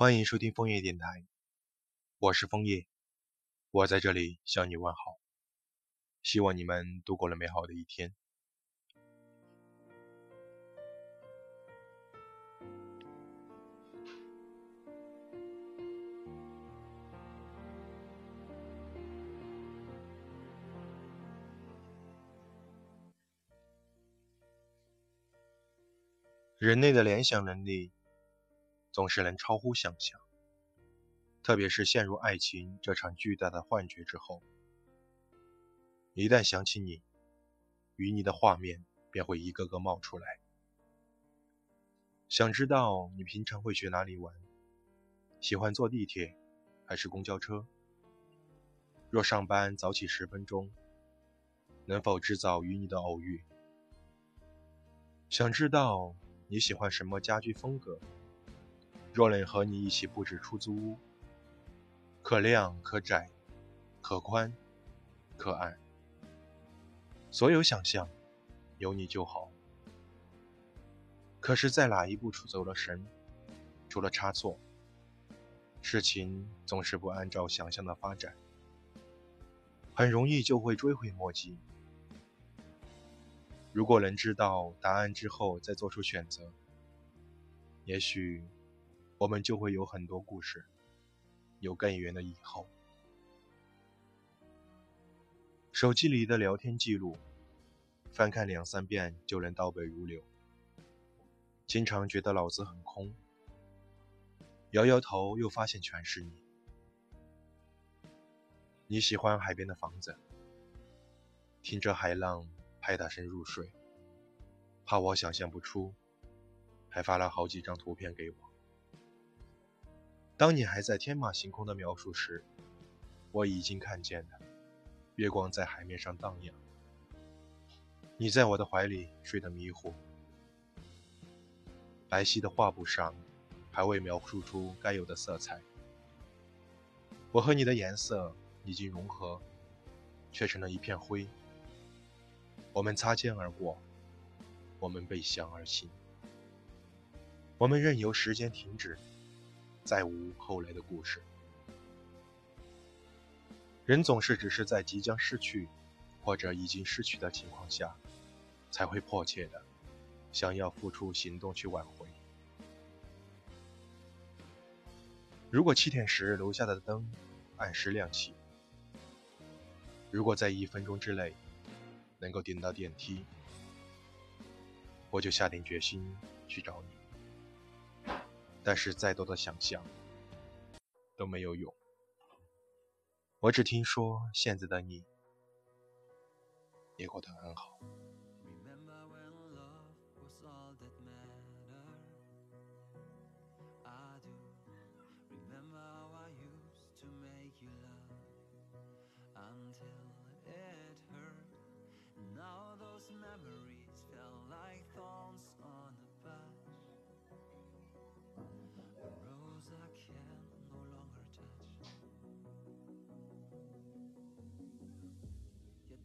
欢迎收听枫叶电台，我是枫叶，我在这里向你问好，希望你们度过了美好的一天。人类的联想能力。总是能超乎想象，特别是陷入爱情这场巨大的幻觉之后，一旦想起你，与你的画面便会一个个冒出来。想知道你平常会去哪里玩？喜欢坐地铁还是公交车？若上班早起十分钟，能否制造与你的偶遇？想知道你喜欢什么家居风格？若能和你一起布置出租屋，可亮可窄，可宽可暗，所有想象有你就好。可是，在哪一步出走了神，出了差错，事情总是不按照想象的发展，很容易就会追悔莫及。如果能知道答案之后再做出选择，也许。我们就会有很多故事，有更远的以后。手机里的聊天记录，翻看两三遍就能倒背如流。经常觉得脑子很空，摇摇头又发现全是你。你喜欢海边的房子，听着海浪拍打声入睡，怕我想象不出，还发了好几张图片给我。当你还在天马行空的描述时，我已经看见了月光在海面上荡漾。你在我的怀里睡得迷糊，白皙的画布上还未描述出该有的色彩。我和你的颜色已经融合，却成了一片灰。我们擦肩而过，我们背向而行，我们任由时间停止。再无后来的故事。人总是只是在即将失去，或者已经失去的情况下，才会迫切的想要付出行动去挽回。如果七点时楼下的灯按时亮起，如果在一分钟之内能够点到电梯，我就下定决心去找你。但是再多的想象都没有用。我只听说现在的你也过得很好。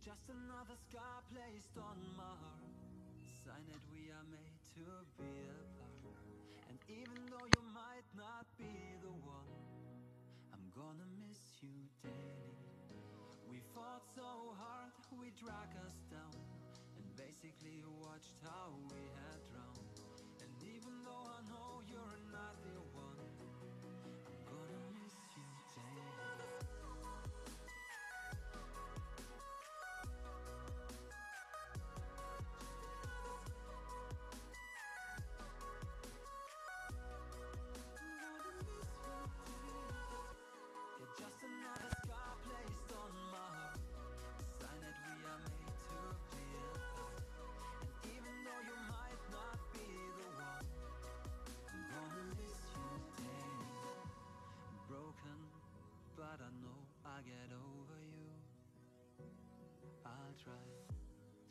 Just another scar placed on my heart Sign that we are made to be apart. And even though you might not be the one I'm gonna miss you daily. We fought so hard, we dragged us down And basically watched how we had drowned. And even though I know Try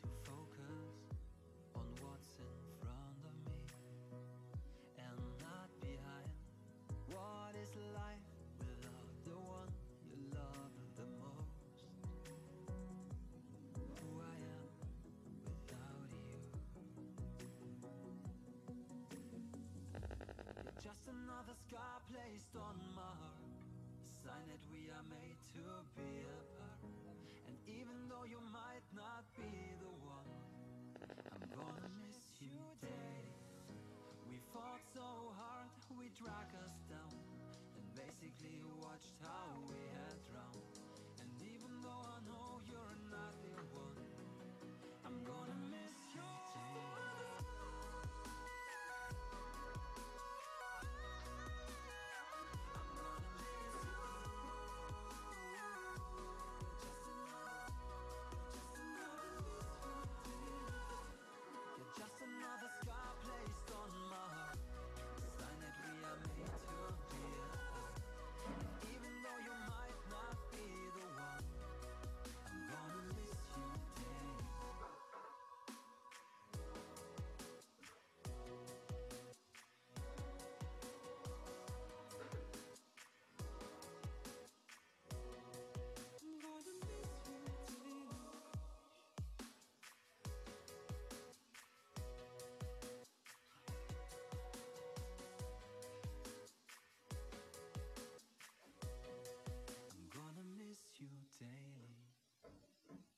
to focus on what's in front of me and not behind. What is life without the one you love the most? Who I am without you? You're just another scar placed on my heart. Sign that we are made to be apart. Even though you might not be the one, I'm gonna miss you daily. We fought so hard, we dragged us down, and basically watched how